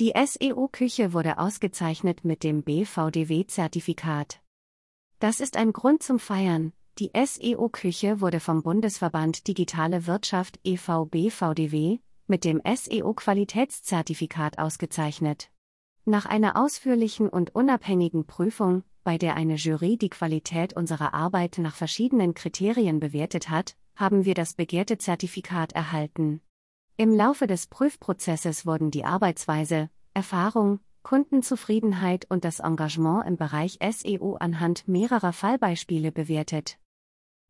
Die SEO-Küche wurde ausgezeichnet mit dem BVDW-Zertifikat. Das ist ein Grund zum Feiern. Die SEO-Küche wurde vom Bundesverband Digitale Wirtschaft e.V. BVDW mit dem SEO-Qualitätszertifikat ausgezeichnet. Nach einer ausführlichen und unabhängigen Prüfung, bei der eine Jury die Qualität unserer Arbeit nach verschiedenen Kriterien bewertet hat, haben wir das begehrte Zertifikat erhalten. Im Laufe des Prüfprozesses wurden die Arbeitsweise, Erfahrung, Kundenzufriedenheit und das Engagement im Bereich SEO anhand mehrerer Fallbeispiele bewertet.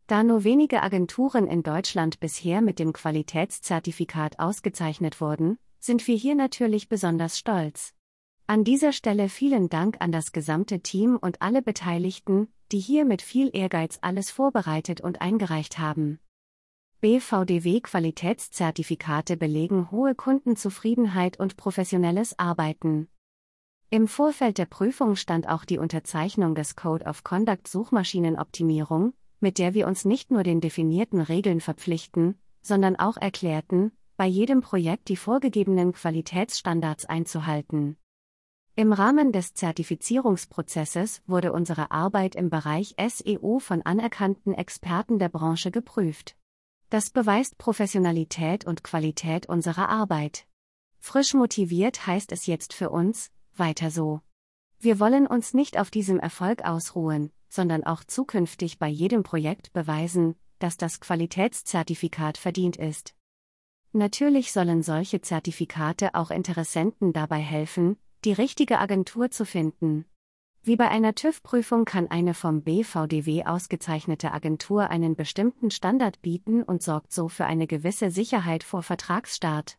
Da nur wenige Agenturen in Deutschland bisher mit dem Qualitätszertifikat ausgezeichnet wurden, sind wir hier natürlich besonders stolz. An dieser Stelle vielen Dank an das gesamte Team und alle Beteiligten, die hier mit viel Ehrgeiz alles vorbereitet und eingereicht haben. BVDW-Qualitätszertifikate belegen hohe Kundenzufriedenheit und professionelles Arbeiten. Im Vorfeld der Prüfung stand auch die Unterzeichnung des Code of Conduct Suchmaschinenoptimierung, mit der wir uns nicht nur den definierten Regeln verpflichten, sondern auch erklärten, bei jedem Projekt die vorgegebenen Qualitätsstandards einzuhalten. Im Rahmen des Zertifizierungsprozesses wurde unsere Arbeit im Bereich SEO von anerkannten Experten der Branche geprüft. Das beweist Professionalität und Qualität unserer Arbeit. Frisch motiviert heißt es jetzt für uns, weiter so. Wir wollen uns nicht auf diesem Erfolg ausruhen, sondern auch zukünftig bei jedem Projekt beweisen, dass das Qualitätszertifikat verdient ist. Natürlich sollen solche Zertifikate auch Interessenten dabei helfen, die richtige Agentur zu finden. Wie bei einer TÜV-Prüfung kann eine vom BVDW ausgezeichnete Agentur einen bestimmten Standard bieten und sorgt so für eine gewisse Sicherheit vor Vertragsstart.